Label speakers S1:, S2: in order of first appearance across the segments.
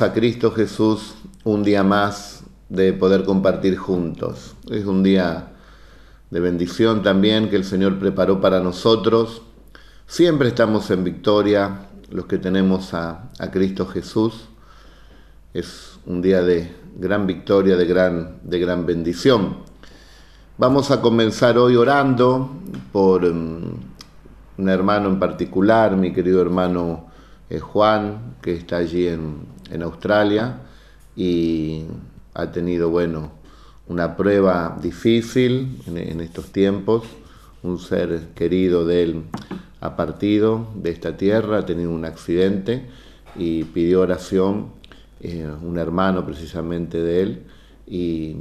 S1: a Cristo Jesús un día más de poder compartir juntos. Es un día de bendición también que el Señor preparó para nosotros. Siempre estamos en victoria los que tenemos a, a Cristo Jesús. Es un día de gran victoria, de gran, de gran bendición. Vamos a comenzar hoy orando por um, un hermano en particular, mi querido hermano eh, Juan, que está allí en, en Australia y ha tenido, bueno, una prueba difícil en, estos tiempos. Un ser querido de él ha partido de esta tierra, ha tenido un accidente y pidió oración, eh, un hermano precisamente de él, y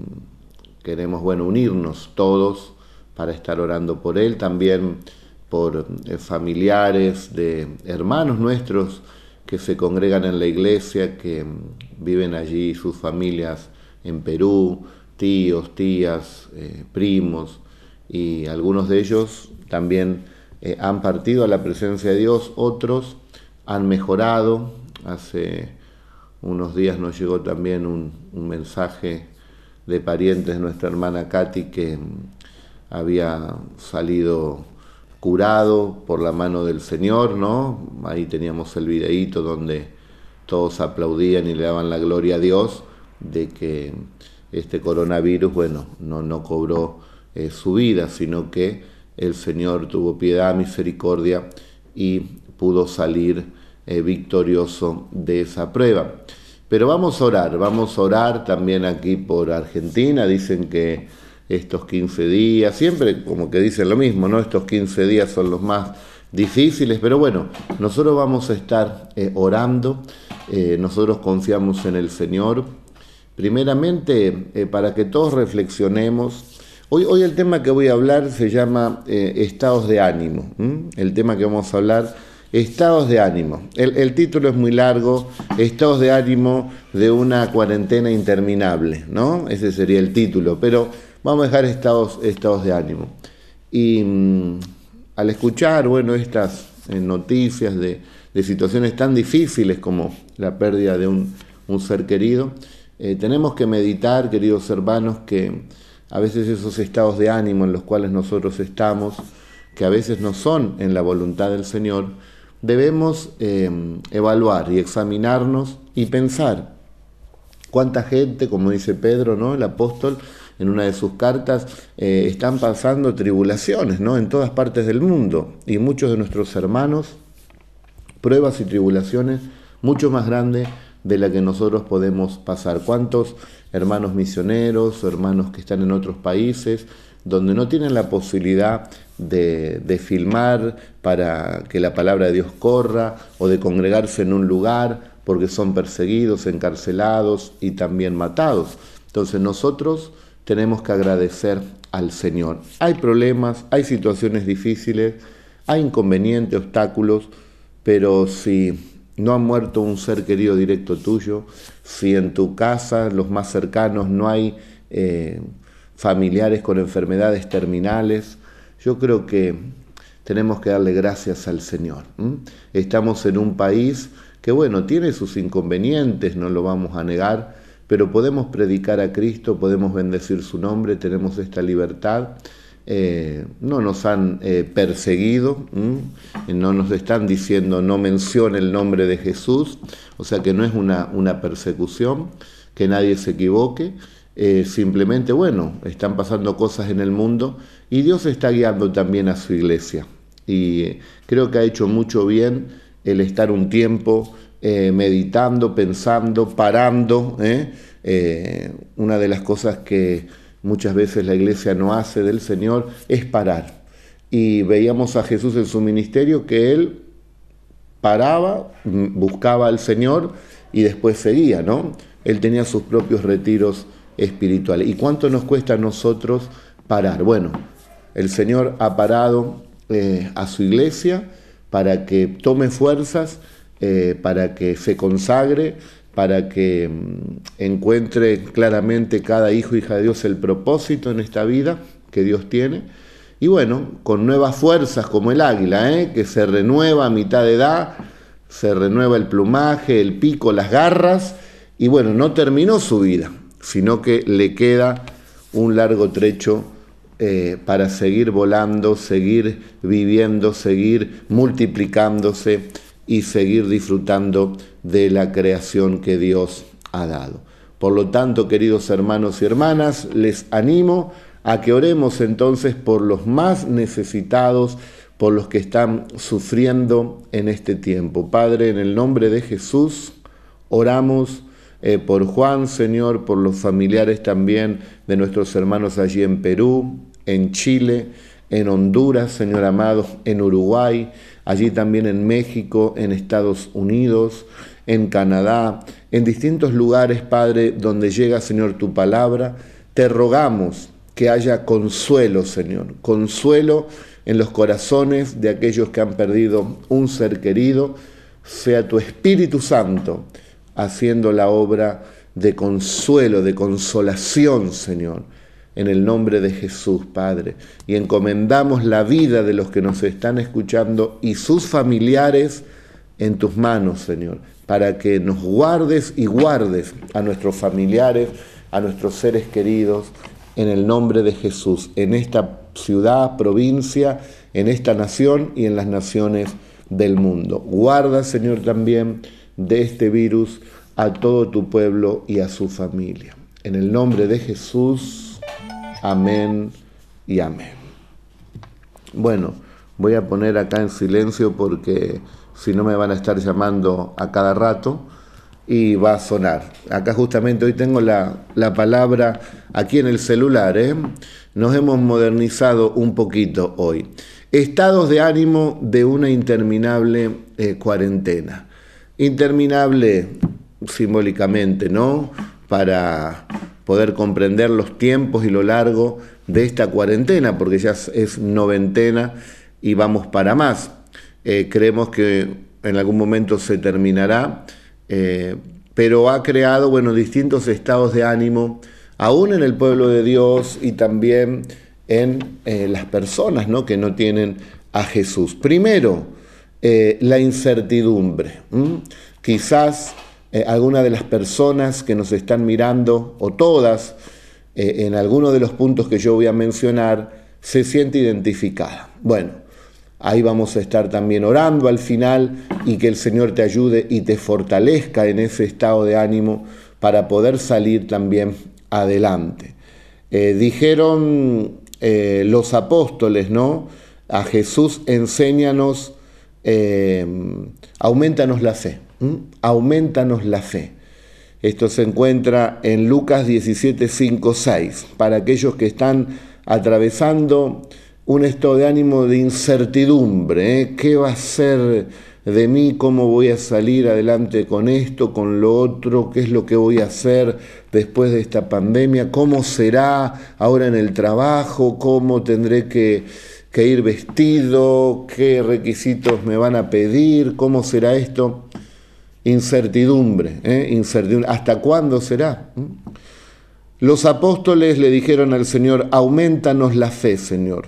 S1: queremos, bueno, unirnos todos para estar orando por él, también por eh, familiares de hermanos nuestros que se congregan en la iglesia, que viven allí sus familias en Perú, tíos, tías, eh, primos, y algunos de ellos también eh, han partido a la presencia de Dios, otros han mejorado. Hace unos días nos llegó también un, un mensaje de parientes de nuestra hermana Katy que había salido curado por la mano del Señor, ¿no? Ahí teníamos el videíto donde todos aplaudían y le daban la gloria a Dios de que este coronavirus, bueno, no, no cobró eh, su vida, sino que el Señor tuvo piedad, misericordia y pudo salir eh, victorioso de esa prueba. Pero vamos a orar, vamos a orar también aquí por Argentina, dicen que estos 15 días, siempre como que dicen lo mismo, ¿no? Estos 15 días son los más difíciles, pero bueno, nosotros vamos a estar eh, orando, eh, nosotros confiamos en el Señor, primeramente eh, para que todos reflexionemos. Hoy, hoy el tema que voy a hablar se llama estados de ánimo, el tema que vamos a hablar, estados de ánimo. El, el título es muy largo, estados de ánimo de una cuarentena interminable, ¿no? Ese sería el título, pero vamos a dejar estados, estados de ánimo. Y mm, al escuchar, bueno, estas eh, noticias de, situaciones tan difíciles como la pérdida de un, ser querido, eh, tenemos que meditar, queridos hermanos, que a veces esos estados de ánimo en los cuales nosotros estamos, que a veces no son en la voluntad del Señor, debemos eh, evaluar y examinarnos y pensar cuánta gente, como dice Pedro, ¿no? el apóstol, en una de sus cartas, eh, están pasando tribulaciones ¿no? en todas partes del mundo y muchos de nuestros hermanos, pruebas y tribulaciones mucho más grandes de la que nosotros podemos pasar. ¿Cuántos hermanos misioneros hermanos que están en otros países donde no tienen la posibilidad de, filmar para que la palabra de Dios corra o de congregarse en un lugar porque son perseguidos, encarcelados y también matados? Entonces nosotros tenemos que agradecer al Señor. Hay problemas, hay situaciones difíciles, hay inconvenientes, obstáculos, pero si no ha muerto un ser querido directo tuyo, si en tu casa, los más cercanos, no hay eh, familiares con enfermedades terminales, yo creo que tenemos que darle gracias al Señor. Estamos en un país que, bueno, tiene sus inconvenientes, no lo vamos a negar, pero podemos predicar a Cristo, podemos bendecir su nombre, tenemos esta libertad. Eh, no nos han eh, perseguido, no nos están diciendo no mencione el nombre de Jesús, o sea que no es una, una persecución, que nadie se equivoque, eh, simplemente, bueno, están pasando cosas en el mundo y Dios está guiando también a su iglesia. Y creo que ha hecho mucho bien el estar un tiempo eh, meditando, pensando, parando. ¿eh? ¿eh? una de las cosas que muchas veces la iglesia no hace del Señor es parar. Y veíamos a Jesús en su ministerio que él paraba, buscaba al Señor y después seguía, ¿no? Él tenía sus propios retiros espirituales. ¿Y cuánto nos cuesta a nosotros parar? Bueno, el Señor ha parado eh, a su iglesia para que tome fuerzas eh, para que se consagre, para que mm, encuentre claramente cada hijo, hija de Dios, el propósito en esta vida que Dios tiene. Y bueno, con nuevas fuerzas como el águila, ¿eh? que se renueva a mitad de edad, se renueva el plumaje, el pico, las garras, y bueno, no terminó su vida, sino que le queda un largo trecho eh, para seguir volando, seguir viviendo, seguir multiplicándose y seguir disfrutando de la creación que Dios ha dado. Por lo tanto, queridos hermanos y hermanas, les animo a que oremos entonces por los más necesitados, por los que están sufriendo en este tiempo. Padre, en el nombre de Jesús, oramos eh, por Juan, Señor, por los familiares también de nuestros hermanos allí en Perú, en Chile, en Honduras, Señor amado, en Uruguay, allí también en México, en Estados Unidos, en Canadá, en distintos lugares, Padre, donde llega, Señor, tu palabra. Te rogamos que haya consuelo, Señor, consuelo en los corazones de aquellos que han perdido un ser querido, sea tu Espíritu Santo haciendo la obra de consuelo, de consolación, Señor, en el nombre de Jesús, Padre. Y encomendamos la vida de los que nos están escuchando y sus familiares en tus manos, Señor, para que nos guardes y guardes a nuestros familiares, a nuestros seres queridos, en el nombre de Jesús, en esta ciudad, provincia, en esta nación y en las naciones del mundo. Guarda, Señor, también de este virus a todo tu pueblo y a su familia. En el nombre de Jesús, amén y amén. Bueno, voy a poner acá en silencio porque si no me van a estar llamando a cada rato y va a sonar. Acá justamente hoy tengo la, palabra aquí en el celular. ¿eh? Nos hemos modernizado un poquito hoy. Estados de ánimo de una interminable eh, cuarentena. Interminable simbólicamente, ¿no? Para poder comprender los tiempos y lo largo de esta cuarentena, porque ya es noventena y vamos para más. Eh, creemos que en algún momento se terminará eh, pero ha creado bueno, distintos estados de ánimo, aún en el pueblo de Dios y también en eh, las personas ¿no? que no tienen a Jesús. Primero, la incertidumbre. Quizás alguna de las personas que nos están mirando, o todas, en alguno de los puntos que yo voy a mencionar, se siente identificada. Bueno, Ahí vamos a estar también orando al final y que el Señor te ayude y te fortalezca en ese estado de ánimo para poder salir también adelante. Eh, dijeron eh, los apóstoles, ¿no? A Jesús, enséñanos, eh, aumentanos la fe, aumentanos la fe. Esto se encuentra en Lucas 17, 5, 6. Para aquellos que están atravesando un estado de ánimo de incertidumbre. ¿eh? ¿Qué va a ser de mí? ¿Cómo voy a salir adelante con esto, con lo otro? ¿Qué es lo que voy a hacer después de esta pandemia? ¿Cómo será ahora en el trabajo? ¿Cómo tendré que, ir vestido? ¿Qué requisitos me van a pedir? ¿Cómo será esto? Incertidumbre, ¿eh? incertidumbre. ¿Hasta cuándo será? ¿Mm? Los apóstoles le dijeron al Señor, aumentanos la fe, Señor.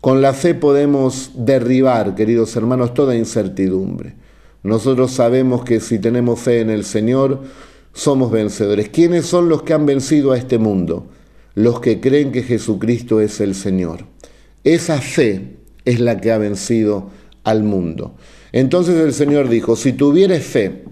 S1: Con la fe podemos derribar, queridos hermanos, toda incertidumbre. Nosotros sabemos que si tenemos fe en el Señor, somos vencedores. ¿Quiénes son los que han vencido a este mundo? Los que creen que Jesucristo es el Señor. Esa fe es la que ha vencido al mundo. Entonces el Señor dijo, si tuvieres fe,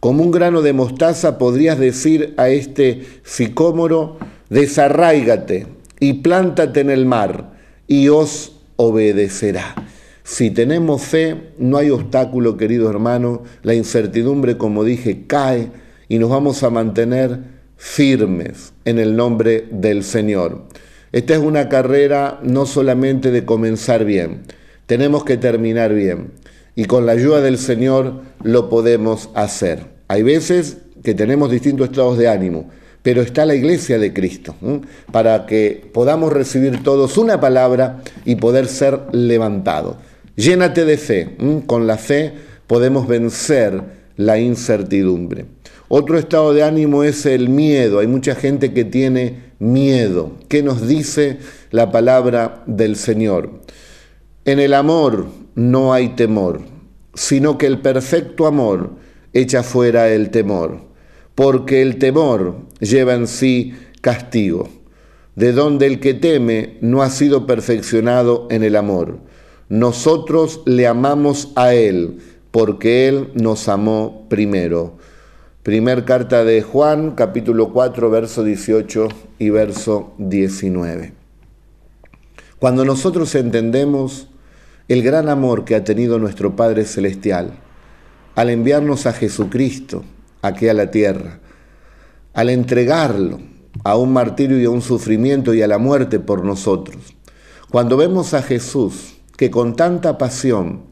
S1: como un grano de mostaza, podrías decir a este sicómoro, desarráigate y plántate en el mar y os obedecerá. Si tenemos fe, no hay obstáculo, querido hermano. La incertidumbre, como dije, cae y nos vamos a mantener firmes en el nombre del Señor. Esta es una carrera no solamente de comenzar bien, tenemos que terminar bien. Y con la ayuda del Señor lo podemos hacer. Hay veces que tenemos distintos estados de ánimo pero está la iglesia de Cristo, para que podamos recibir todos una palabra y poder ser levantados. Llénate de fe, con la fe podemos vencer la incertidumbre. Otro estado de ánimo es el miedo. Hay mucha gente que tiene miedo. ¿Qué nos dice la palabra del Señor? En el amor no hay temor, sino que el perfecto amor echa fuera el temor porque el temor lleva en sí castigo, de donde el que teme no ha sido perfeccionado en el amor. Nosotros le amamos a Él, porque Él nos amó primero. Primer carta de Juan, capítulo 4, verso 18 y verso 19. Cuando nosotros entendemos el gran amor que ha tenido nuestro Padre Celestial al enviarnos a Jesucristo, aquí a la tierra, al entregarlo a un martirio y a un sufrimiento y a la muerte por nosotros. Cuando vemos a Jesús, que con tanta pasión,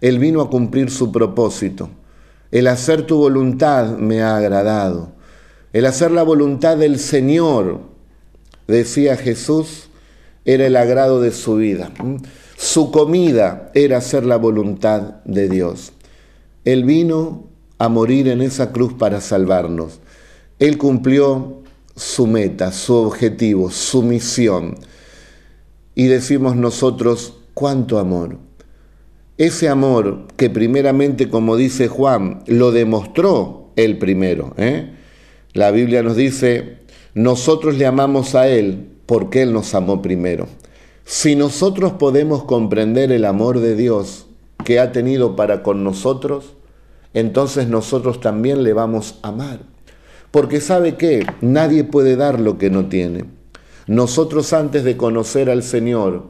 S1: Él vino a cumplir su propósito, el hacer tu voluntad me ha agradado, el hacer la voluntad del Señor, decía Jesús, era el agrado de su vida. Su comida era hacer la voluntad de Dios. Él vino a morir en esa cruz para salvarnos. Él cumplió su meta, su objetivo, su misión. Y decimos nosotros, cuánto amor. Ese amor que primeramente, como dice Juan, lo demostró él primero. ¿eh? La Biblia nos dice, nosotros le amamos a Él porque Él nos amó primero. Si nosotros podemos comprender el amor de Dios que ha tenido para con nosotros, entonces nosotros también le vamos a amar. Porque sabe que nadie puede dar lo que no tiene. Nosotros antes de conocer al Señor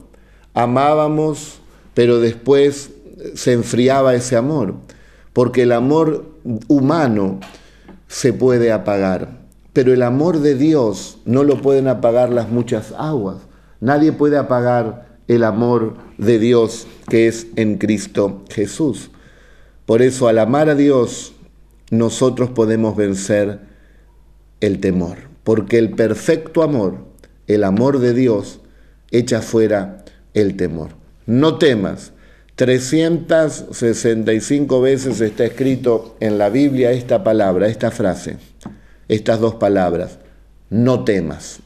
S1: amábamos, pero después se enfriaba ese amor, porque el amor humano se puede apagar, pero el amor de Dios no lo pueden apagar las muchas aguas. Nadie puede apagar el amor de Dios que es en Cristo Jesús. Por eso al amar a Dios, nosotros podemos vencer el temor, porque el perfecto amor, el amor de Dios, echa fuera el temor. No temas. 365 veces está escrito en la Biblia esta palabra, esta frase, estas dos palabras. No temas.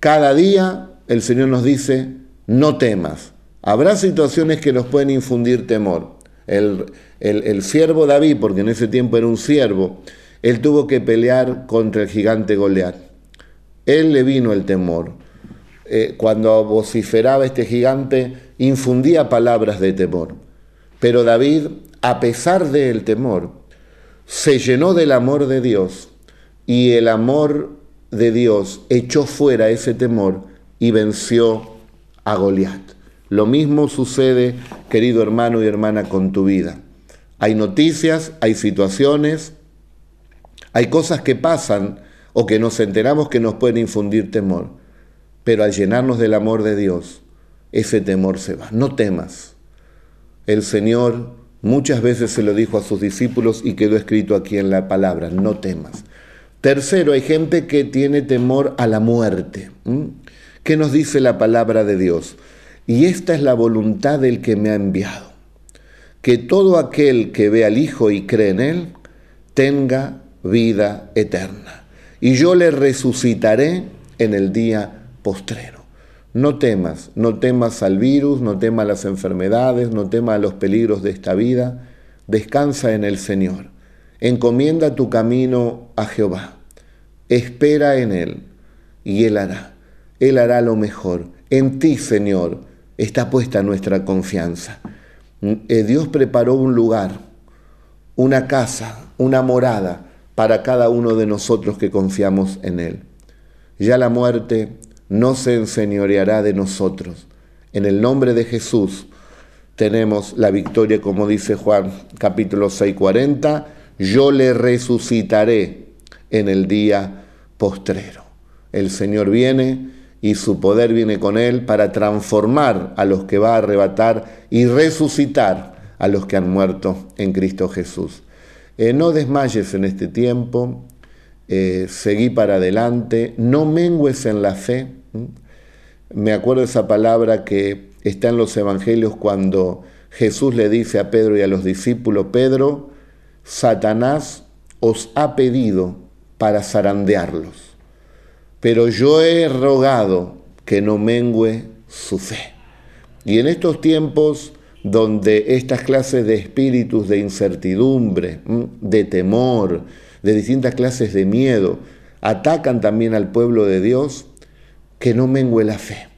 S1: Cada día el Señor nos dice, no temas. Habrá situaciones que nos pueden infundir temor. El, el, siervo David, porque en ese tiempo era un siervo, él tuvo que pelear contra el gigante Goliat. Él le vino el temor. Eh, cuando vociferaba este gigante, infundía palabras de temor. Pero David, a pesar del temor, se llenó del amor de Dios y el amor de Dios echó fuera ese temor y venció a Goliat. Lo mismo sucede, querido hermano y hermana, con tu vida. Hay noticias, hay situaciones, hay cosas que pasan o que nos enteramos que nos pueden infundir temor. Pero al llenarnos del amor de Dios, ese temor se va. No temas. El Señor muchas veces se lo dijo a sus discípulos y quedó escrito aquí en la palabra, no temas. Tercero, hay gente que tiene temor a la muerte. ¿Qué nos dice la palabra de Dios? Y esta es la voluntad del que me ha enviado, que todo aquel que ve al Hijo y cree en Él tenga vida eterna. Y yo le resucitaré en el día postrero. No temas, no temas al virus, no temas las enfermedades, no temas a los peligros de esta vida. Descansa en el Señor. Encomienda tu camino a Jehová. Espera en Él y Él hará. Él hará lo mejor. En ti, Señor, está puesta nuestra confianza. Eh, Dios preparó un lugar, una casa, una morada para cada uno de nosotros que confiamos en Él. Ya la muerte no se enseñoreará de nosotros. En el nombre de Jesús tenemos la victoria, como dice Juan capítulo 6, 40, yo le resucitaré en el día postrero. El Señor viene y su poder viene con él para transformar a los que va a arrebatar y resucitar a los que han muerto en Cristo Jesús. Eh, no desmayes en este tiempo, eh, seguí para adelante, no mengues en la fe. Me acuerdo esa palabra que está en los evangelios cuando Jesús le dice a Pedro y a los discípulos, Pedro, Satanás os ha pedido para zarandearlos pero yo he rogado que no mengüe su fe. Y en estos tiempos donde estas clases de espíritus de incertidumbre, de temor, de distintas clases de miedo, atacan también al pueblo de Dios, que no mengue la fe,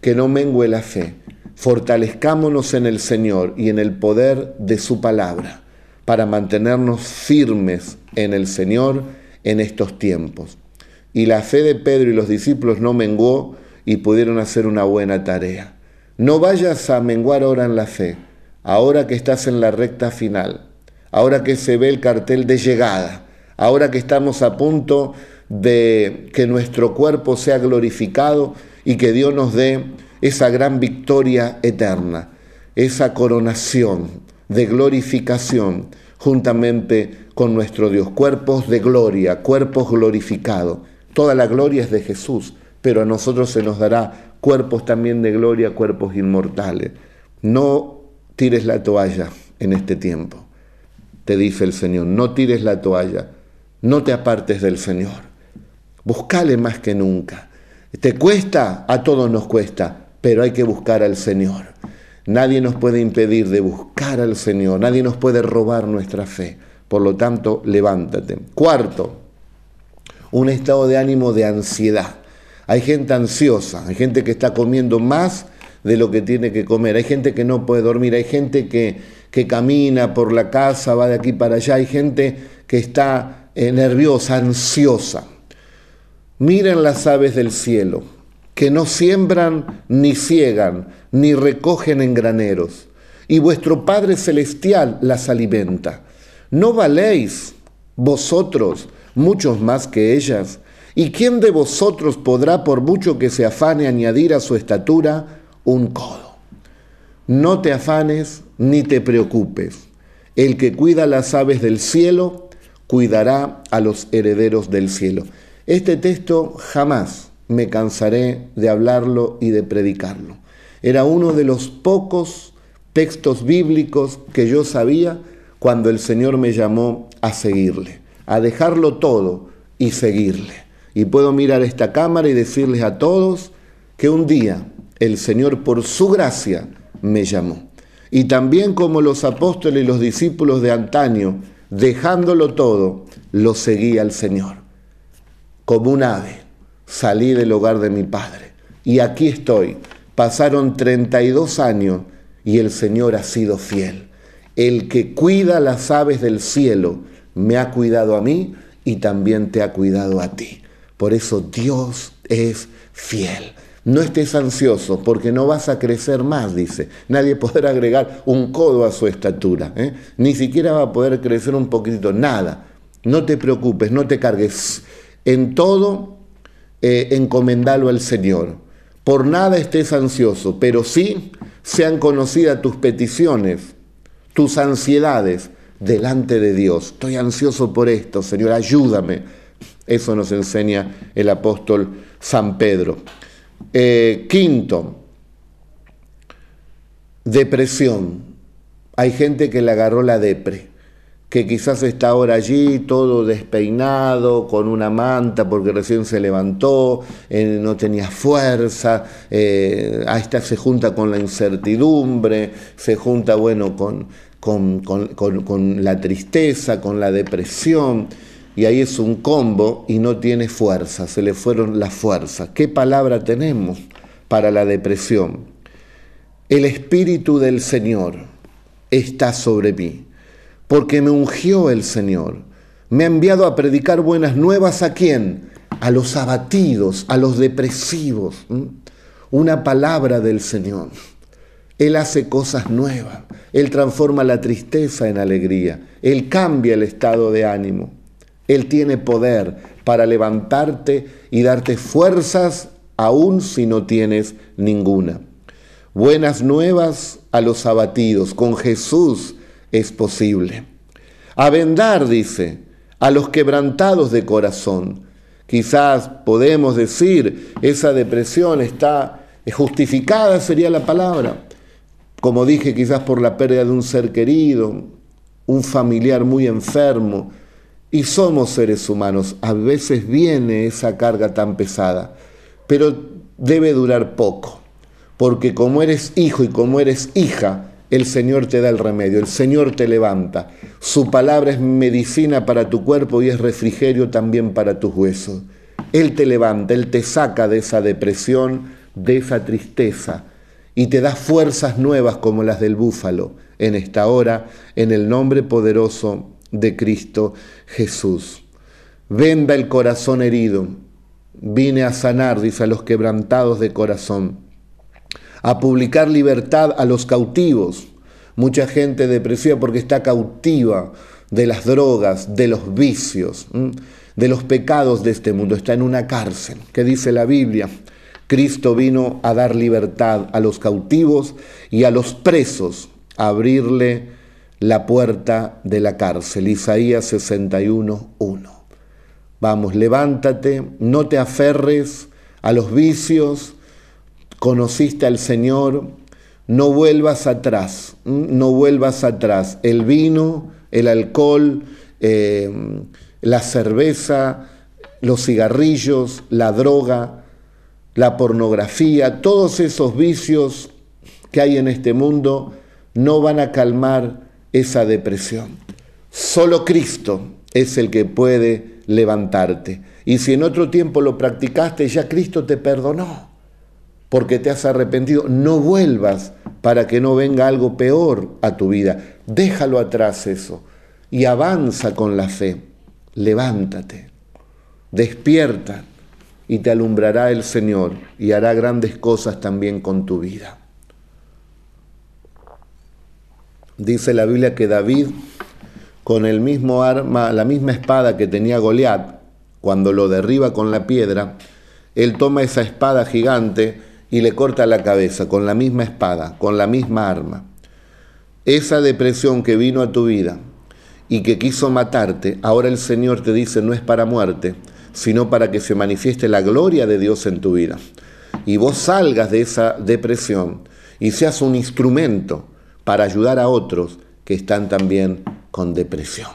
S1: que no mengue la fe. Fortalezcámonos en el Señor y en el poder de su palabra para mantenernos firmes en el Señor en estos tiempos. Y la fe de Pedro y los discípulos no menguó y pudieron hacer una buena tarea. No vayas a menguar ahora en la fe, ahora que estás en la recta final, ahora que se ve el cartel de llegada, ahora que estamos a punto de que nuestro cuerpo sea glorificado y que Dios nos dé esa gran victoria eterna, esa coronación de glorificación juntamente con nuestro Dios, cuerpos de gloria, cuerpos glorificados. Toda la gloria es de Jesús, pero a nosotros se nos dará cuerpos también de gloria, cuerpos inmortales. No tires la toalla en este tiempo, te dice el Señor, no tires la toalla, no te apartes del Señor. Buscale más que nunca. ¿Te cuesta? A todos nos cuesta, pero hay que buscar al Señor. Nadie nos puede impedir de buscar al Señor, nadie nos puede robar nuestra fe. Por lo tanto, levántate. Cuarto, un estado de ánimo de ansiedad. Hay gente ansiosa, hay gente que está comiendo más de lo que tiene que comer, hay gente que no puede dormir, hay gente que, que camina por la casa, va de aquí para allá, hay gente que está eh, nerviosa, ansiosa. Miren las aves del cielo, que no siembran ni ciegan, ni recogen en graneros, y vuestro Padre Celestial las alimenta. ¿No valéis vosotros muchos más que ellas? ¿Y quién de vosotros podrá, por mucho que se afane, añadir a su estatura un codo? No te afanes ni te preocupes. El que cuida las aves del cielo, cuidará a los herederos del cielo. Este texto jamás me cansaré de hablarlo y de predicarlo. Era uno de los pocos textos bíblicos que yo sabía cuando el Señor me llamó a seguirle, a dejarlo todo y seguirle. Y puedo mirar esta cámara y decirles a todos que un día el Señor por su gracia me llamó. Y también como los apóstoles y los discípulos de antaño, dejándolo todo, lo seguí al Señor como un ave, salí del hogar de mi padre. Y aquí estoy. Pasaron 32 años y el Señor ha sido fiel. El que cuida las aves del cielo me ha cuidado a mí y también te ha cuidado a ti. Por eso Dios es fiel. No estés ansioso porque no vas a crecer más, dice. Nadie podrá agregar un codo a su estatura. ¿eh? Ni siquiera va a poder crecer un poquitito. Nada. No te preocupes, no te cargues. En todo, eh, encomendalo al Señor. Por nada estés ansioso, pero sí sean conocidas tus peticiones, tus ansiedades delante de Dios. Estoy ansioso por esto, Señor, ayúdame. Eso nos enseña el apóstol San Pedro. Eh, quinto, depresión. Hay gente que le agarró la depre que quizás está ahora allí todo despeinado, con una manta porque recién se levantó, no tenía fuerza, eh, a esta se junta con la incertidumbre, se junta, bueno, con, con, con la tristeza, con la depresión, y ahí es un combo y no tiene fuerza, se le fueron las fuerzas. ¿Qué palabra tenemos para la depresión? El Espíritu del Señor está sobre mí porque me ungió el Señor. Me ha enviado a predicar buenas nuevas a quién? A los abatidos, a los depresivos. Una palabra del Señor. Él hace cosas nuevas. Él transforma la tristeza en alegría. Él cambia el estado de ánimo. Él tiene poder para levantarte y darte fuerzas aun si no tienes ninguna. Buenas nuevas a los abatidos. Con Jesús es posible. A vendar, dice, a los quebrantados de corazón. Quizás podemos decir, esa depresión está justificada, sería la palabra. Como dije, quizás por la pérdida de un ser querido, un familiar muy enfermo. Y somos seres humanos. A veces viene esa carga tan pesada, pero debe durar poco. Porque como eres hijo y como eres hija, el Señor te da el remedio, el Señor te levanta. Su palabra es medicina para tu cuerpo y es refrigerio también para tus huesos. Él te levanta, Él te saca de esa depresión, de esa tristeza y te da fuerzas nuevas como las del búfalo en esta hora, en el nombre poderoso de Cristo Jesús. Venda el corazón herido. Vine a sanar, dice a los quebrantados de corazón a publicar libertad a los cautivos. Mucha gente depresiva porque está cautiva de las drogas, de los vicios, de los pecados de este mundo. Está en una cárcel. ¿Qué dice la Biblia? Cristo vino a dar libertad a los cautivos y a los presos, a abrirle la puerta de la cárcel. Isaías 61.1. Vamos, levántate, no te aferres a los vicios, conociste al Señor, no vuelvas atrás, no vuelvas atrás. El vino, el alcohol, eh, la cerveza, los cigarrillos, la droga, la pornografía, todos esos vicios que hay en este mundo no van a calmar esa depresión. Solo Cristo es el que puede levantarte. Y si en otro tiempo lo practicaste, ya Cristo te perdonó porque te has arrepentido, no vuelvas para que no venga algo peor a tu vida. Déjalo atrás eso y avanza con la fe. Levántate, despierta y te alumbrará el Señor y hará grandes cosas también con tu vida. Dice la Biblia que David, con el mismo arma, la misma espada que tenía Goliat, cuando lo derriba con la piedra, él toma esa espada gigante y le corta la cabeza con la misma espada, con la misma arma. Esa depresión que vino a tu vida y que quiso matarte, ahora el Señor te dice no es para muerte, sino para que se manifieste la gloria de Dios en tu vida. Y vos salgas de esa depresión y seas un instrumento para ayudar a otros que están también con depresión.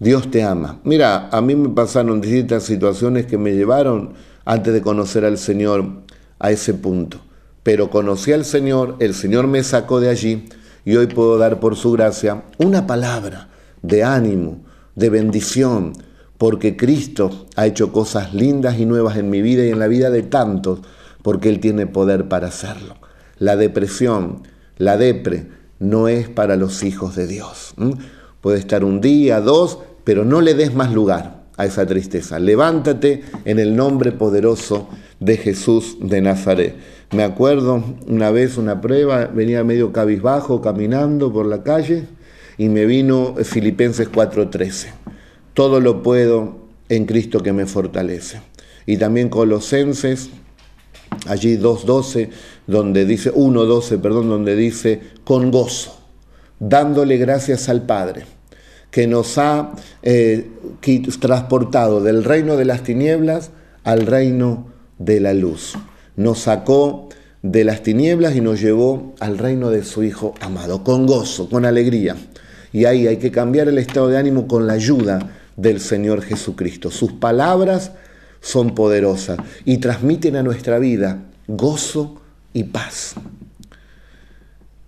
S1: Dios te ama. Mira, a mí me pasaron distintas situaciones que me llevaron antes de conocer al Señor a ese punto. Pero conocí al Señor, el Señor me sacó de allí y hoy puedo dar por su gracia una palabra de ánimo, de bendición, porque Cristo ha hecho cosas lindas y nuevas en mi vida y en la vida de tantos, porque Él tiene poder para hacerlo. La depresión, la depre, no es para los hijos de Dios. Puede estar un día, dos, pero no le des más lugar a esa tristeza. Levántate en el nombre poderoso de Jesús de Nazaret. Me acuerdo una vez una prueba, venía medio cabizbajo caminando por la calle y me vino Filipenses 4:13. Todo lo puedo en Cristo que me fortalece. Y también Colosenses, allí 2:12, donde dice 1:12, perdón, donde dice con gozo, dándole gracias al Padre que nos ha eh, transportado del reino de las tinieblas al reino de la luz. Nos sacó de las tinieblas y nos llevó al reino de su Hijo amado, con gozo, con alegría. Y ahí hay que cambiar el estado de ánimo con la ayuda del Señor Jesucristo. Sus palabras son poderosas y transmiten a nuestra vida gozo y paz.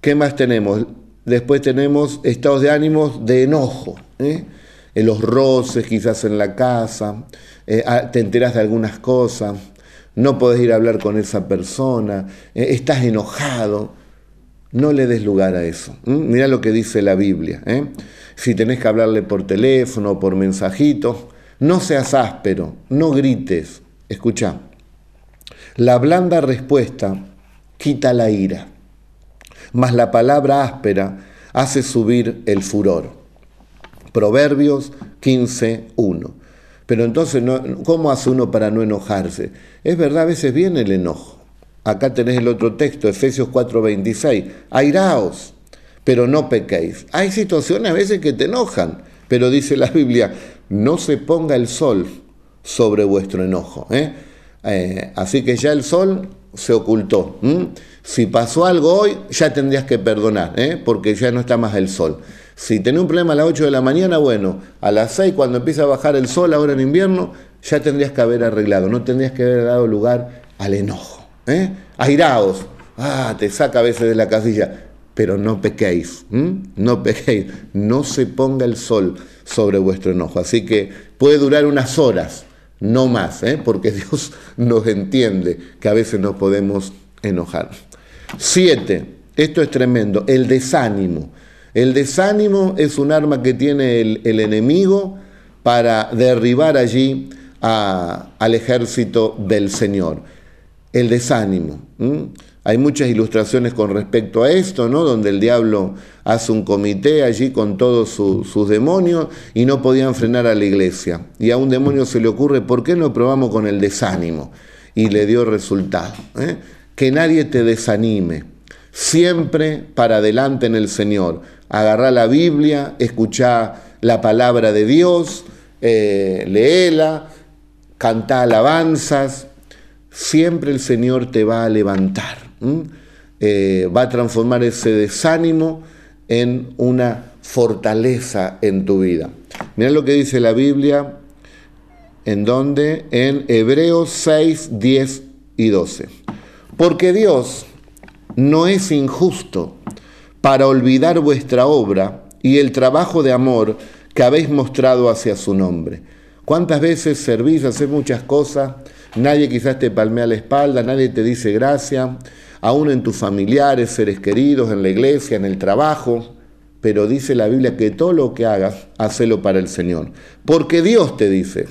S1: ¿Qué más tenemos? Después tenemos estados de ánimo de enojo. ¿eh? En los roces, quizás en la casa, eh, te enteras de algunas cosas, no podés ir a hablar con esa persona, eh, estás enojado. No le des lugar a eso. Mira lo que dice la Biblia. ¿eh? Si tenés que hablarle por teléfono o por mensajito, no seas áspero, no grites. Escucha, la blanda respuesta quita la ira, mas la palabra áspera hace subir el furor. Proverbios 15.1. Pero entonces, ¿cómo hace uno para no enojarse? Es verdad, a veces viene el enojo. Acá tenés el otro texto, Efesios 4:26. Airaos, pero no pequéis. Hay situaciones a veces que te enojan, pero dice la Biblia, no se ponga el sol sobre vuestro enojo. ¿eh? Eh, así que ya el sol se ocultó. Si pasó algo hoy, ya tendrías que perdonar, ¿eh? porque ya no está más el sol. Si tenés un problema a las 8 de la mañana, bueno, a las 6 cuando empieza a bajar el sol ahora en invierno, ya tendrías que haber arreglado, no tendrías que haber dado lugar al enojo. ¿eh? Airaos, ah, te saca a veces de la casilla. pero no pequéis, no pequéis, no se ponga el sol sobre vuestro enojo. Así que puede durar unas horas, no más, ¿eh? porque Dios nos entiende que a veces nos podemos enojar. Siete, esto es tremendo, el desánimo. El desánimo es un arma que tiene el, enemigo para derribar allí al ejército del Señor. El desánimo. Hay muchas ilustraciones con respecto a esto, ¿no? Donde el diablo hace un comité allí con todos sus demonios y no podían frenar a la iglesia. Y a un demonio se le ocurre, ¿por qué no probamos con el desánimo? Y le dio resultado. ¿eh? Que nadie te desanime. Siempre para adelante en el Señor. Agarrá la Biblia, escuchá la palabra de Dios, eh, léela, cantá alabanzas. Siempre el Señor te va a levantar. Eh, va a transformar ese desánimo en una fortaleza en tu vida. Mira lo que dice la Biblia, en donde en Hebreos 6, 10 y 12. Porque Dios no es injusto para olvidar vuestra obra y el trabajo de amor que habéis mostrado hacia su nombre. ¿Cuántas veces servís, hacer muchas cosas? Nadie quizás te palmea la espalda, nadie te dice gracias, aún en tus familiares, seres queridos, en la iglesia, en el trabajo. Pero dice la Biblia que todo lo que hagas, hacelo para el Señor. Porque Dios te dice,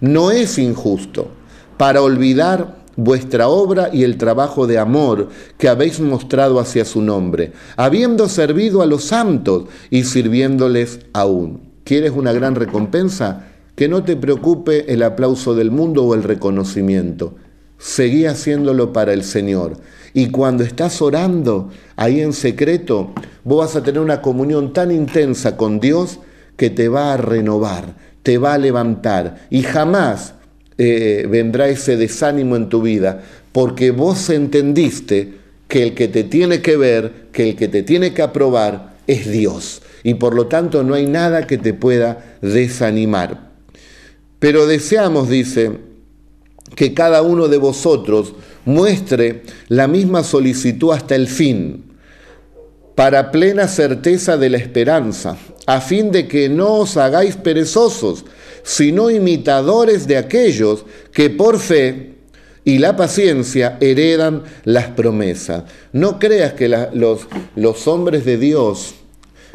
S1: no es injusto para olvidar vuestra obra y el trabajo de amor que habéis mostrado hacia su nombre, habiendo servido a los santos y sirviéndoles aún. ¿Quieres una gran recompensa? Que no te preocupe el aplauso del mundo o el reconocimiento. Seguí haciéndolo para el Señor. Y cuando estás orando ahí en secreto, vos vas a tener una comunión tan intensa con Dios que te va a renovar, te va a levantar y jamás eh, vendrá ese desánimo en tu vida porque vos entendiste que el que te tiene que ver, que el que te tiene que aprobar es Dios. Y por lo tanto no hay nada que te pueda desanimar. Pero deseamos, dice, que cada uno de vosotros muestre la misma solicitud hasta el fin, para plena certeza de la esperanza, a fin de que no os hagáis perezosos, sino imitadores de aquellos que por fe y la paciencia heredan las promesas. No creas que los, hombres de Dios,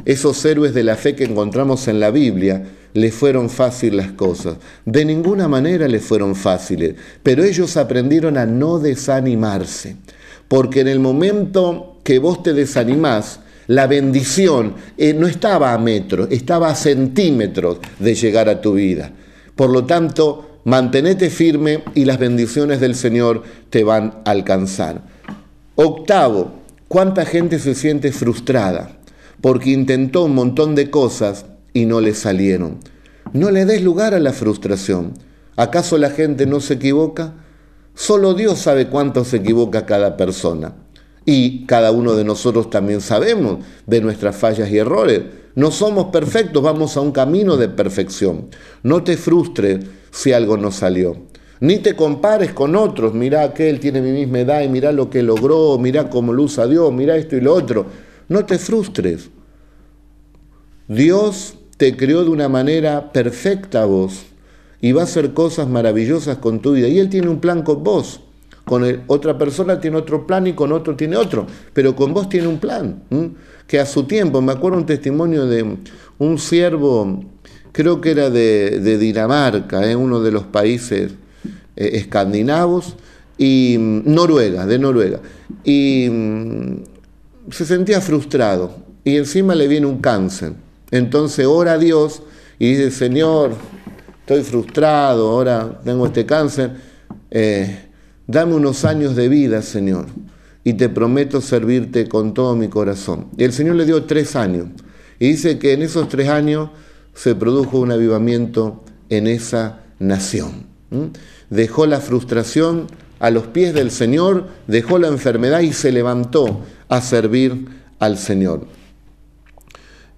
S1: esos héroes de la fe que encontramos en la Biblia, le fueron fáciles las cosas. De ninguna manera le fueron fáciles, pero ellos aprendieron a no desanimarse, porque en el momento que vos te desanimás, la bendición eh, no estaba a metros, estaba a centímetros de llegar a tu vida. Por lo tanto, mantenete firme y las bendiciones del Señor te van a alcanzar. Octavo, ¿cuánta gente se siente frustrada? Porque intentó un montón de cosas y no le salieron. No le des lugar a la frustración. ¿Acaso la gente no se equivoca? Solo Dios sabe cuánto se equivoca cada persona. Y cada uno de nosotros también sabemos de nuestras fallas y errores. No somos perfectos, vamos a un camino de perfección. No te frustres si algo no salió. Ni te compares con otros. Mira aquel tiene mi misma edad y mira lo que logró, mira cómo lo usa Dios, mira esto y lo otro. No te frustres. Dios te creó de una manera perfecta vos y va a hacer cosas maravillosas con tu vida. Y Él tiene un plan con vos. Con otra persona tiene otro plan y con otro tiene otro. Pero con vos tiene un plan. Que a su tiempo, me acuerdo un testimonio de un siervo, creo que era de, Dinamarca, ¿eh? uno de los países eh, escandinavos, y mm, Noruega, de Noruega. Y mm, se sentía frustrado. Y encima le viene un cáncer. Entonces ora a Dios y dice, Señor, estoy frustrado, ahora tengo este cáncer, eh, dame unos años de vida, Señor, y te prometo servirte con todo mi corazón. Y el Señor le dio tres años. Y dice que en esos tres años se produjo un avivamiento en esa nación. Dejó la frustración a los pies del Señor, dejó la enfermedad y se levantó a servir al Señor.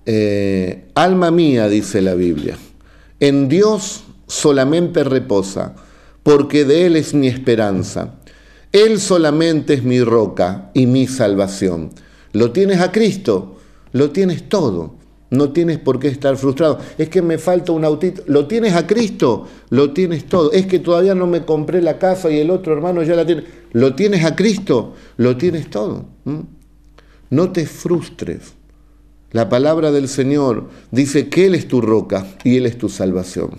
S1: Eh, alma mía, dice la Biblia, en Dios solamente reposa, porque de Él es mi esperanza. Él solamente es mi roca y mi salvación. lo tienes a Cristo, lo tienes todo. No tienes por qué estar frustrado. Es que me falta un autito. Lo tienes a Cristo, lo tienes todo. Es que todavía no me compré la casa y el otro hermano ya la tiene. Lo tienes a Cristo, lo tienes todo. No te frustres. La palabra del Señor dice que Él es tu roca y Él es tu salvación.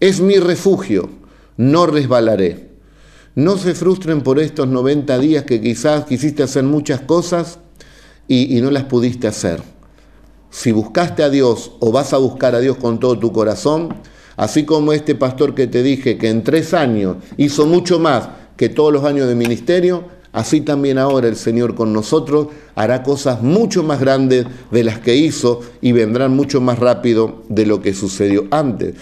S1: Es mi refugio, no resbalaré. No se frustren por estos 90 días que quizás quisiste hacer muchas cosas y, no las pudiste hacer si buscaste a Dios o vas a buscar a Dios con todo tu corazón, así como este pastor que te dije que en tres años hizo mucho más que todos los años de ministerio, así también ahora el Señor con nosotros hará cosas mucho más grandes de las que hizo y vendrán mucho más rápido de lo que sucedió antes.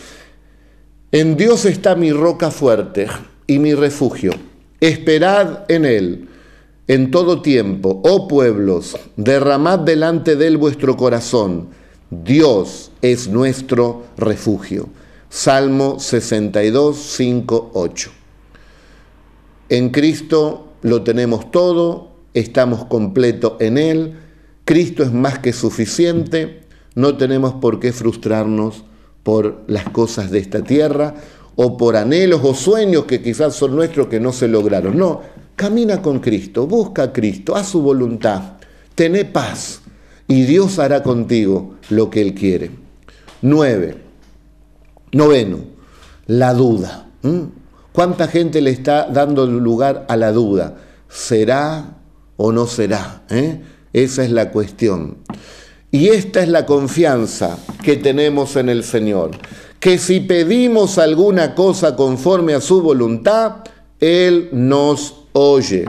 S1: En Dios está mi roca fuerte y mi refugio. Esperad en Él en todo tiempo, oh pueblos, derramad delante de él vuestro corazón. Dios es nuestro refugio. Salmo 62, 5, 8. En Cristo lo tenemos todo, estamos completos en Él, Cristo es más que suficiente, no tenemos por qué frustrarnos por las cosas de esta tierra o por anhelos o sueños que quizás son nuestros que no se lograron. No, Camina con Cristo, busca a Cristo, haz su voluntad, tené paz y Dios hará contigo lo que Él quiere. Nueve. Noveno, la duda. ¿Cuánta gente le está dando lugar a la duda? ¿Será o no será? ¿Eh? Esa es la cuestión. Y esta es la confianza que tenemos en el Señor, que si pedimos alguna cosa conforme a su voluntad, Él nos oye.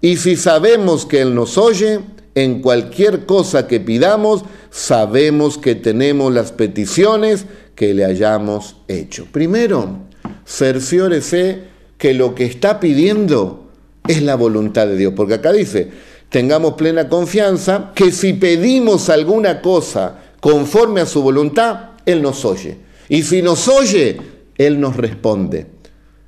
S1: Y si sabemos que Él nos oye, en cualquier cosa que pidamos, sabemos que tenemos las peticiones que le hayamos hecho. Primero, cerciórese que lo que está pidiendo es la voluntad de Dios, porque acá dice, tengamos plena confianza que si pedimos alguna cosa conforme a su voluntad, Él nos oye. Y si nos oye, Él nos responde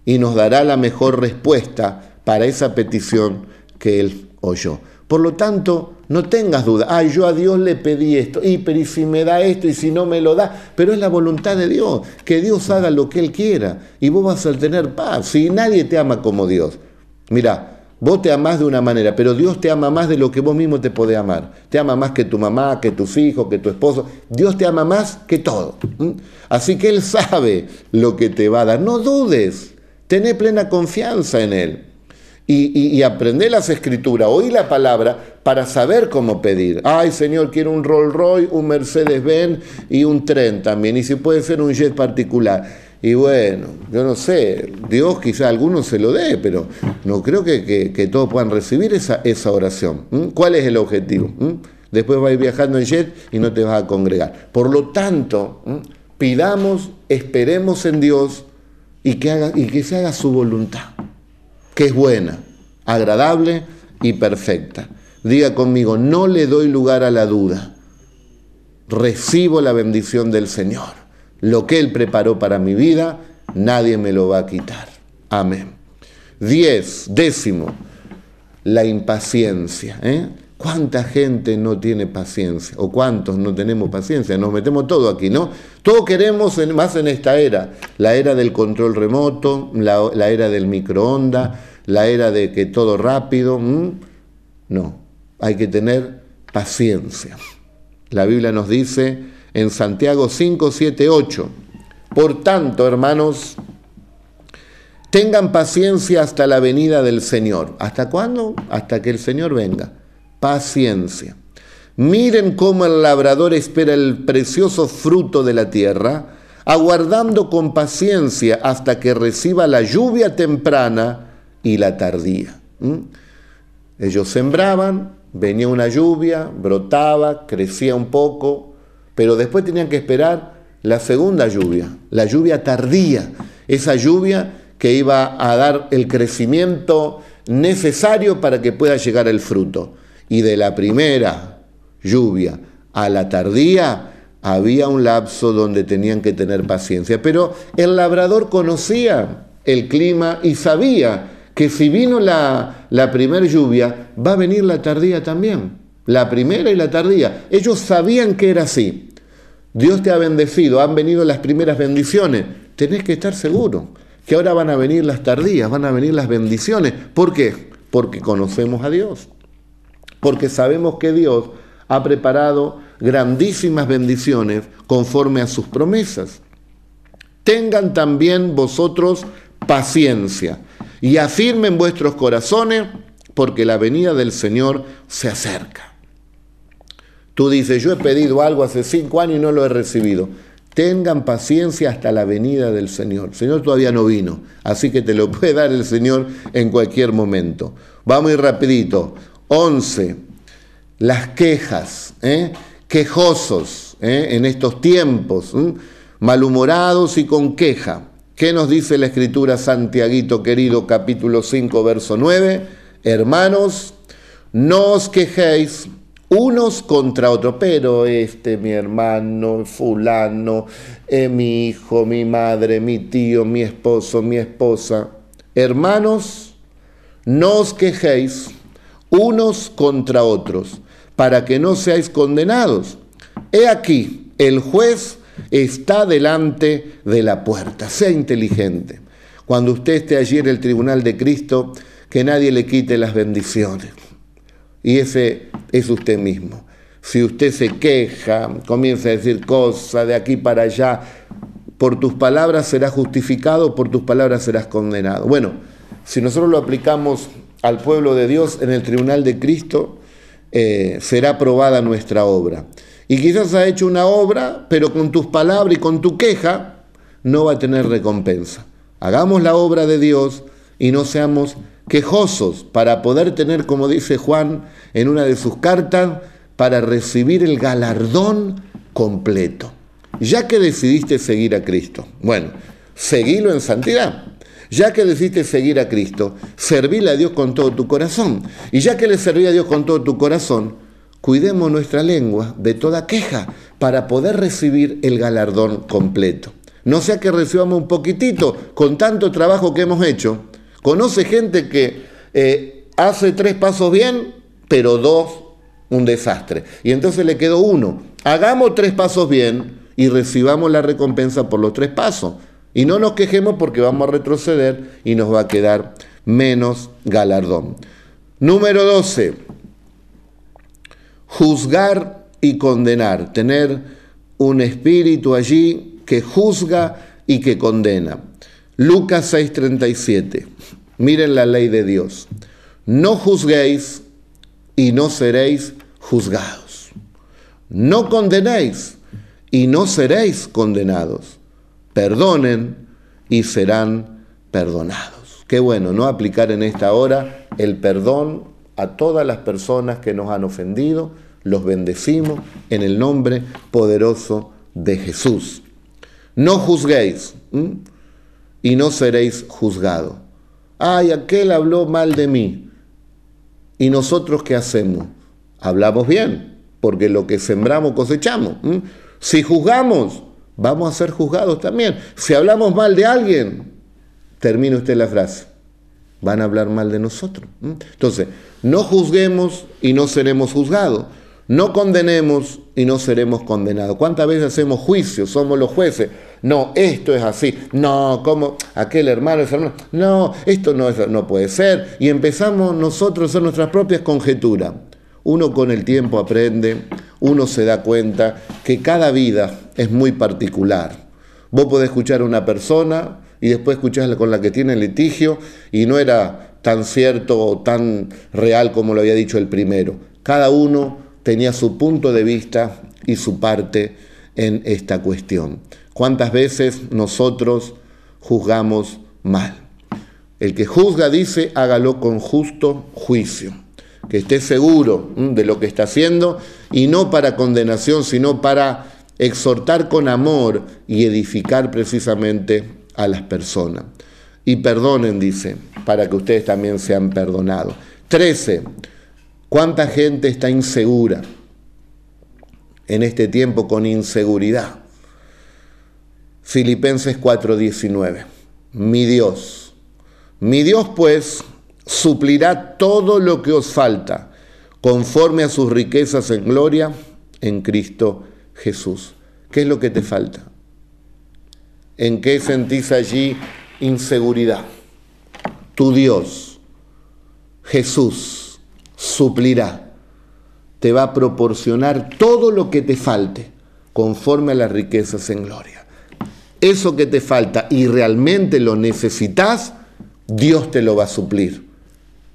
S1: y nos dará la mejor respuesta para esa petición que él oyó. Por lo tanto, no tengas duda, ay, yo a Dios le pedí esto, y pero y si me da esto y si no me lo da, pero es la voluntad de Dios, que Dios haga lo que Él quiera y vos vas a tener paz. Si nadie te ama como Dios, mira, vos te amás de una manera, pero Dios te ama más de lo que vos mismo te podés amar. Te ama más que tu mamá, que tus hijos, que tu esposo. Dios te ama más que todo. Así que Él sabe lo que te va a dar. No dudes, tené plena confianza en Él y, aprender las escrituras, oír la palabra para saber cómo pedir. Ay, Señor, quiero un Rolls Royce, un Mercedes-Benz y un tren también. Y si puede ser un jet particular. Y bueno, yo no sé, Dios quizá a algunos se lo dé, pero no creo que, todos puedan recibir esa, esa oración. ¿Cuál es el objetivo? Después vas a ir viajando en jet y no te vas a congregar. Por lo tanto, pidamos, esperemos en Dios y que, haga, y que se haga su voluntad que es buena, agradable y perfecta. Diga conmigo, no le doy lugar a la duda. Recibo la bendición del Señor. Lo que Él preparó para mi vida, nadie me lo va a quitar. Amén. Diez, décimo, la impaciencia. ¿eh? ¿Cuánta gente no tiene paciencia? ¿O cuántos no tenemos paciencia? Nos metemos todo aquí, ¿no? Todo queremos más en esta era. La era del control remoto, la, era del microondas, la era de que todo rápido. No, hay que tener paciencia. La Biblia nos dice en Santiago 5, 7, 8. Por tanto, hermanos, tengan paciencia hasta la venida del Señor. ¿Hasta cuándo? Hasta que el Señor venga paciencia. Miren cómo el labrador espera el precioso fruto de la tierra, aguardando con paciencia hasta que reciba la lluvia temprana y la tardía. Ellos sembraban, venía una lluvia, brotaba, crecía un poco, pero después tenían que esperar la segunda lluvia, la lluvia tardía, esa lluvia que iba a dar el crecimiento necesario para que pueda llegar el fruto y de la primera lluvia a la tardía había un lapso donde tenían que tener paciencia. Pero el labrador conocía el clima y sabía que si vino la, la primera lluvia, va a venir la tardía también. La primera y la tardía. Ellos sabían que era así. Dios te ha bendecido, han venido las primeras bendiciones. Tenés que estar seguro que ahora van a venir las tardías, van a venir las bendiciones. ¿Por qué? Porque conocemos a Dios. Porque sabemos que Dios ha preparado grandísimas bendiciones conforme a sus promesas. Tengan también vosotros paciencia y afirmen vuestros corazones porque la venida del Señor se acerca. Tú dices, yo he pedido algo hace cinco años y no lo he recibido. Tengan paciencia hasta la venida del Señor. El Señor todavía no vino, así que te lo puede dar el Señor en cualquier momento. Vamos a ir rapidito. 11. Las quejas, ¿eh? quejosos ¿eh? en estos tiempos, malhumorados y con queja. ¿Qué nos dice la Escritura, Santiaguito querido, capítulo 5, verso 9? Hermanos, no os quejéis unos contra otros, pero este, mi hermano, fulano, eh, mi hijo, mi madre, mi tío, mi esposo, mi esposa. Hermanos, no os quejéis unos contra otros, para que no seáis condenados. He aquí, el juez está delante de la puerta. Sea inteligente. Cuando usted esté allí en el tribunal de Cristo, que nadie le quite las bendiciones. Y ese es usted mismo. Si usted se queja, comienza a decir cosas de aquí para allá, por tus palabras serás justificado, por tus palabras serás condenado. Bueno, si nosotros lo aplicamos al pueblo de Dios en el tribunal de Cristo, eh, será aprobada nuestra obra. Y quizás ha hecho una obra, pero con tus palabras y con tu queja no va a tener recompensa. Hagamos la obra de Dios y no seamos quejosos para poder tener, como dice Juan en una de sus cartas, para recibir el galardón completo. Ya que decidiste seguir a Cristo, bueno, seguilo en santidad. Ya que decidiste seguir a Cristo, servile a Dios con todo tu corazón. Y ya que le serví a Dios con todo tu corazón, cuidemos nuestra lengua de toda queja para poder recibir el galardón completo. No sea que recibamos un poquitito con tanto trabajo que hemos hecho Conoce gente que eh, hace tres pasos bien, pero dos un desastre. Y entonces le quedó uno. Hagamos tres pasos bien y recibamos la recompensa por los tres pasos. Y no nos quejemos porque vamos a retroceder y nos va a quedar menos galardón. Número 12. Juzgar y condenar. Tener un espíritu allí que juzga y que condena. Lucas 6:37. Miren la ley de Dios. No juzguéis y no seréis juzgados. No condenéis y no seréis condenados. Perdonen y serán perdonados. Qué bueno, ¿no? Aplicar en esta hora el perdón a todas las personas que nos han ofendido. Los bendecimos en el nombre poderoso de Jesús. No juzguéis y no seréis juzgados. Ay, aquel habló mal de mí. ¿Y nosotros qué hacemos? Hablamos bien, porque lo que sembramos cosechamos. Si juzgamos, vamos a ser juzgados también. Si hablamos mal de alguien, termine usted la frase, van a hablar mal de nosotros. Entonces, no juzguemos y no seremos juzgados. No condenemos y no seremos condenados. ¿Cuántas veces hacemos juicios? Somos los jueces. No, esto es así. No, como aquel hermano, ese hermano. No, esto no, es, no puede ser. Y empezamos nosotros a hacer nuestras propias conjeturas. Uno con el tiempo aprende, uno se da cuenta que cada vida es muy particular. Vos podés escuchar a una persona y después escuchás con la que tiene litigio y no era tan cierto o tan real como lo había dicho el primero. Cada uno tenía su punto de vista y su parte en esta cuestión. ¿Cuántas veces nosotros juzgamos mal? El que juzga dice, hágalo con justo juicio, que esté seguro de lo que está haciendo y no para condenación, sino para exhortar con amor y edificar precisamente a las personas. Y perdonen, dice, para que ustedes también sean perdonados. Trece, ¿Cuánta gente está insegura en este tiempo con inseguridad? Filipenses 4:19. Mi Dios, mi Dios pues suplirá todo lo que os falta conforme a sus riquezas en gloria en Cristo Jesús. ¿Qué es lo que te falta? ¿En qué sentís allí inseguridad? Tu Dios, Jesús, suplirá, te va a proporcionar todo lo que te falte conforme a las riquezas en gloria. Eso que te falta y realmente lo necesitas, Dios te lo va a suplir.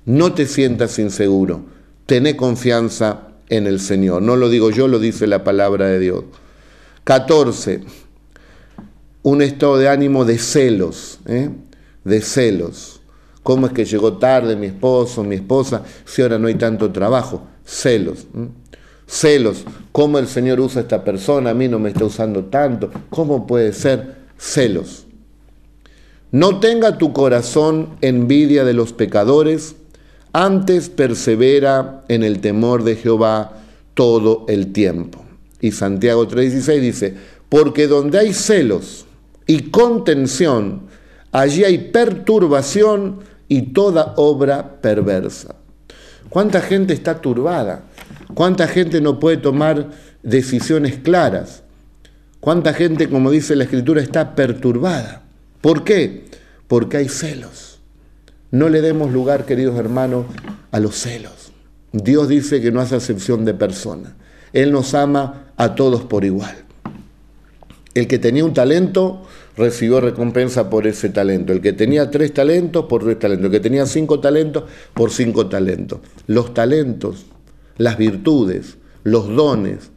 S1: No te sientas inseguro, tené confianza en el Señor. No lo digo yo, lo dice la palabra de Dios. 14. Un estado de ánimo de celos, ¿eh? de celos. ¿Cómo es que llegó tarde mi esposo, mi esposa, si ahora no hay tanto trabajo? Celos. Celos. ¿Cómo el Señor usa a esta persona? A mí no me está usando tanto. ¿Cómo puede ser? Celos. No tenga tu corazón envidia de los pecadores, antes persevera en el temor de Jehová todo el tiempo. Y Santiago 3:16 dice, porque donde hay celos y contención, allí hay perturbación y toda obra perversa. ¿Cuánta gente está turbada? ¿Cuánta gente no puede tomar decisiones claras? ¿Cuánta gente, como dice la escritura, está perturbada? ¿Por qué? Porque hay celos. No le demos lugar, queridos hermanos, a los celos. Dios dice que no hace acepción de persona. Él nos ama a todos por igual. El que tenía un talento recibió recompensa por ese talento. El que tenía tres talentos, por tres talentos. El que tenía cinco talentos, por cinco talentos. Los talentos, las virtudes, los dones,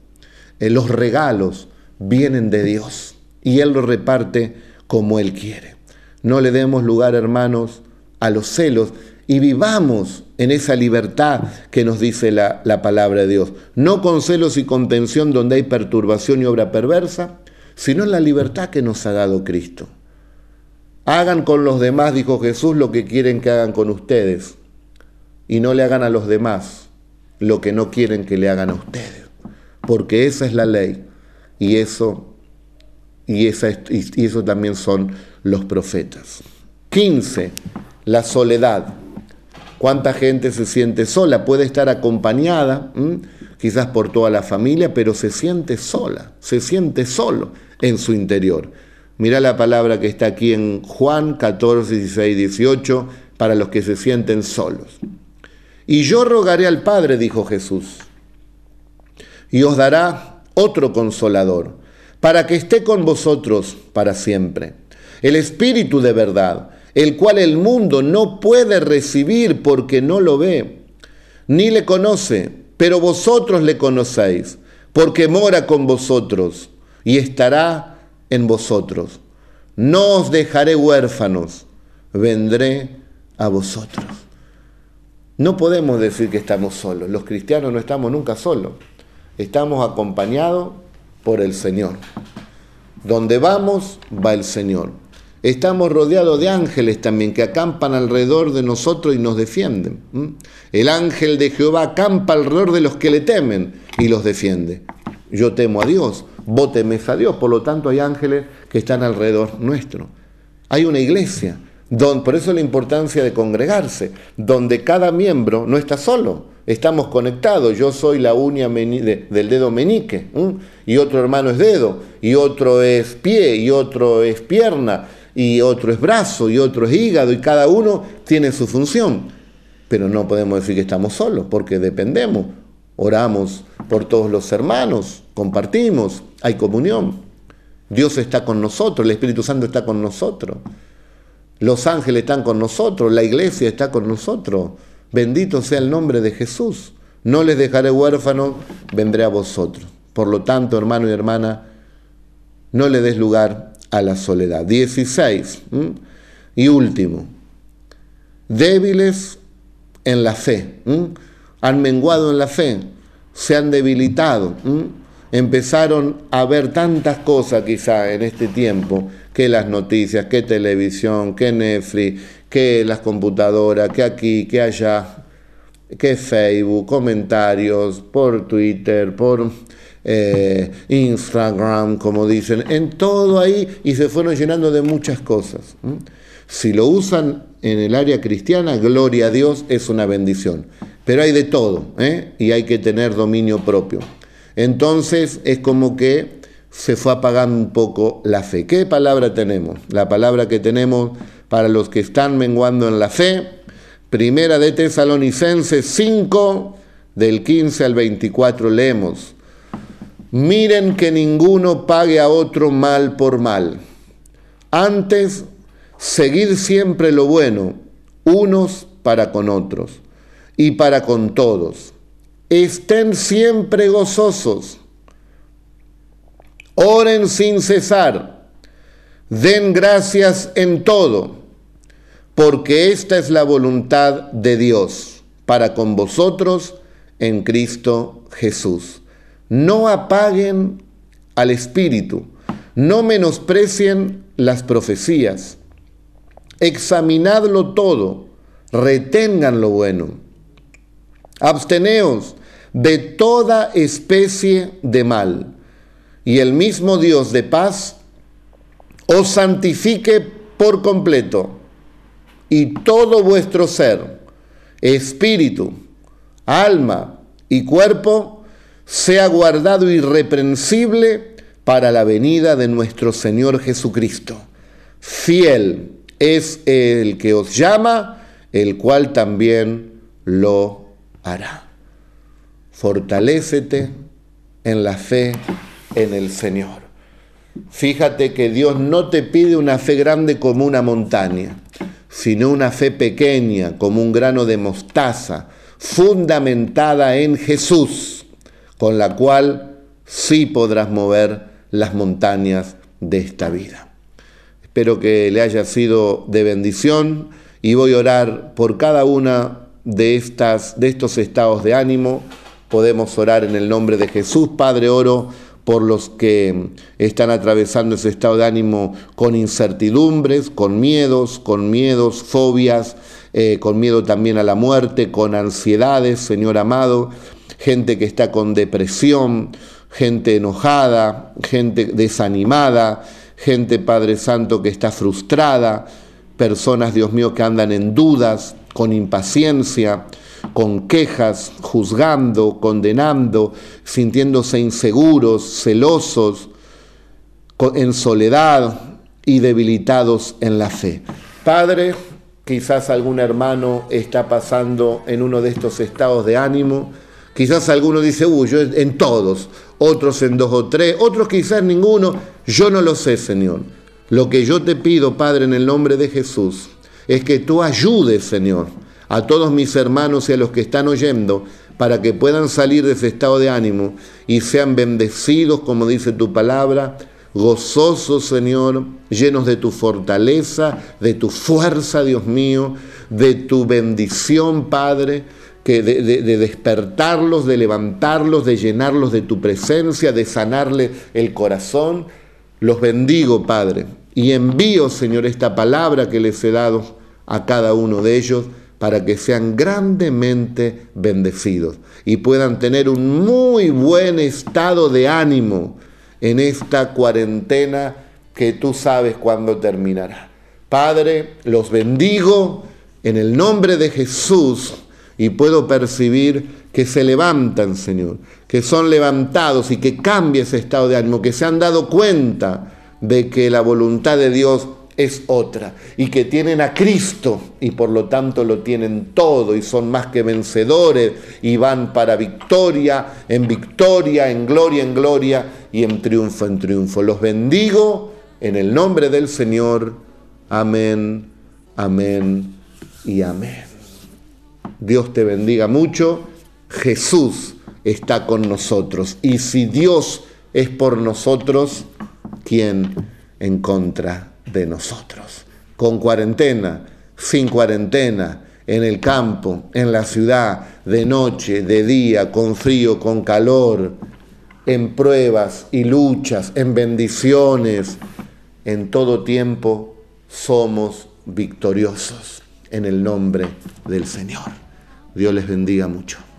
S1: eh, los regalos vienen de Dios y Él los reparte como Él quiere. No le demos lugar, hermanos, a los celos y vivamos en esa libertad que nos dice la, la, palabra de Dios. No con celos y contención donde hay perturbación y obra perversa, sino en la libertad que nos ha dado Cristo. Hagan con los demás, dijo Jesús, lo que quieren que hagan con ustedes, y no le hagan a los demás lo que no quieren que le hagan a ustedes, porque esa es la ley, y eso, y eso también son los profetas. 15. La soledad. ¿Cuánta gente se siente sola? Puede estar acompañada, quizás por toda la familia, pero se siente sola, se siente solo en su interior. Mira la palabra que está aquí en Juan 14, 16, 18, para los que se sienten solos. Y yo rogaré al Padre, dijo Jesús, y os dará otro consolador, para que esté con vosotros para siempre. El Espíritu de verdad el cual el mundo no puede recibir porque no lo ve, ni le conoce, pero vosotros le conocéis, porque mora con vosotros y estará en vosotros. No os dejaré huérfanos, vendré a vosotros. No podemos decir que estamos solos, los cristianos no estamos nunca solos, estamos acompañados por el Señor. Donde vamos, va el Señor. Estamos rodeados de ángeles también que acampan alrededor de nosotros y nos defienden. El ángel de Jehová acampa alrededor de los que le temen y los defiende. Yo temo a Dios, vos temes a Dios, por lo tanto hay ángeles que están alrededor nuestro. Hay una iglesia, por eso la importancia de congregarse, donde cada miembro no está solo, estamos conectados. Yo soy la uña del dedo meñique, y otro hermano es dedo, y otro es pie, y otro es pierna y otro es brazo y otro es hígado y cada uno tiene su función. Pero no podemos decir que estamos solos porque dependemos. Oramos por todos los hermanos, compartimos, hay comunión. Dios está con nosotros, el Espíritu Santo está con nosotros. Los ángeles están con nosotros, la iglesia está con nosotros. Bendito sea el nombre de Jesús. No les dejaré huérfanos, vendré a vosotros. Por lo tanto, hermano y hermana, no le des lugar a la soledad. 16. Y último, débiles en la fe. Han menguado en la fe, se han debilitado. Empezaron a ver tantas cosas quizá en este tiempo, que las noticias, que televisión, que Netflix, que las computadoras, que aquí, que allá, que Facebook, comentarios por Twitter, por eh, Instagram, como dicen, en todo ahí y se fueron llenando de muchas cosas. Si lo usan en el área cristiana, gloria a Dios, es una bendición. pero hay de todo, ¿eh? y hay que tener dominio propio. Entonces es como que se fue apagando un poco la fe. ¿Qué palabra tenemos? La palabra que tenemos para los que están menguando en la fe, primera de Tesalonicenses 5, del 15 al 24 leemos, miren que ninguno pague a otro mal por mal. Antes, seguid siempre lo bueno, unos para con otros y para con todos. Estén siempre gozosos Oren sin cesar. Den gracias en todo, porque esta es la voluntad de Dios para con vosotros en Cristo Jesús. No apaguen al Espíritu, no menosprecien las profecías. Examinadlo todo, retengan lo bueno. Absteneos de toda especie de mal y el mismo Dios de paz os santifique por completo y todo vuestro ser, espíritu, alma y cuerpo, sea guardado irreprensible para la venida de nuestro Señor Jesucristo. Fiel es el que os llama, el cual también lo hará. Fortalécete en la fe en el Señor. Fíjate que Dios no te pide una fe grande como una montaña, sino una fe pequeña como un grano de mostaza, fundamentada en Jesús, con la cual sí podrás mover las montañas de esta vida. Espero que le haya sido de bendición y voy a orar por cada una de, estas, de estos estados de ánimo. Podemos orar en el nombre de Jesús, Padre, oro por los que están atravesando ese estado de ánimo con incertidumbres, con miedos, con miedos, fobias, eh, con miedo también a la muerte, con ansiedades, Señor amado, gente que está con depresión, gente enojada, gente desanimada, gente, Padre Santo, que está frustrada, personas, Dios mío, que andan en dudas, con impaciencia, con quejas, juzgando, condenando, sintiéndose inseguros, celosos, en soledad y debilitados en la fe. Padre, quizás algún hermano está pasando en uno de estos estados de ánimo, quizás alguno dice, uy, yo en todos, otros en dos o tres, otros quizás ninguno, yo no lo sé, Señor. Lo que yo te pido, Padre, en el nombre de Jesús, es que tú ayudes, Señor, a todos mis hermanos y a los que están oyendo, para que puedan salir de ese estado de ánimo y sean bendecidos, como dice tu palabra, gozosos, Señor, llenos de tu fortaleza, de tu fuerza, Dios mío, de tu bendición, Padre, que de, de, despertarlos, de levantarlos, de llenarlos de tu presencia, de sanarle el corazón. Los bendigo, Padre, y envío, Señor, esta palabra que les he dado a cada uno de ellos para que sean grandemente bendecidos y puedan tener un muy buen estado de ánimo en esta cuarentena que tú sabes cuándo terminará. Padre, los bendigo en el nombre de Jesús y puedo percibir que se levantan, Señor, que son levantados y que cambie ese estado de ánimo, que se han dado cuenta de que la voluntad de Dios es otra y que tienen a Cristo y por lo tanto lo tienen todo y son más que vencedores y van para victoria en victoria, en gloria en gloria y en triunfo en triunfo. Los bendigo en el nombre del Señor. Amén, amén y amén. Dios te bendiga mucho. Jesús está con nosotros y si Dios es por nosotros, ¿quién en contra de nosotros. Con cuarentena, sin cuarentena, en el campo, en la ciudad, de noche, de día, con frío, con calor, en pruebas y luchas, en bendiciones, en todo tiempo somos victoriosos en el nombre del Señor. Dios les bendiga mucho.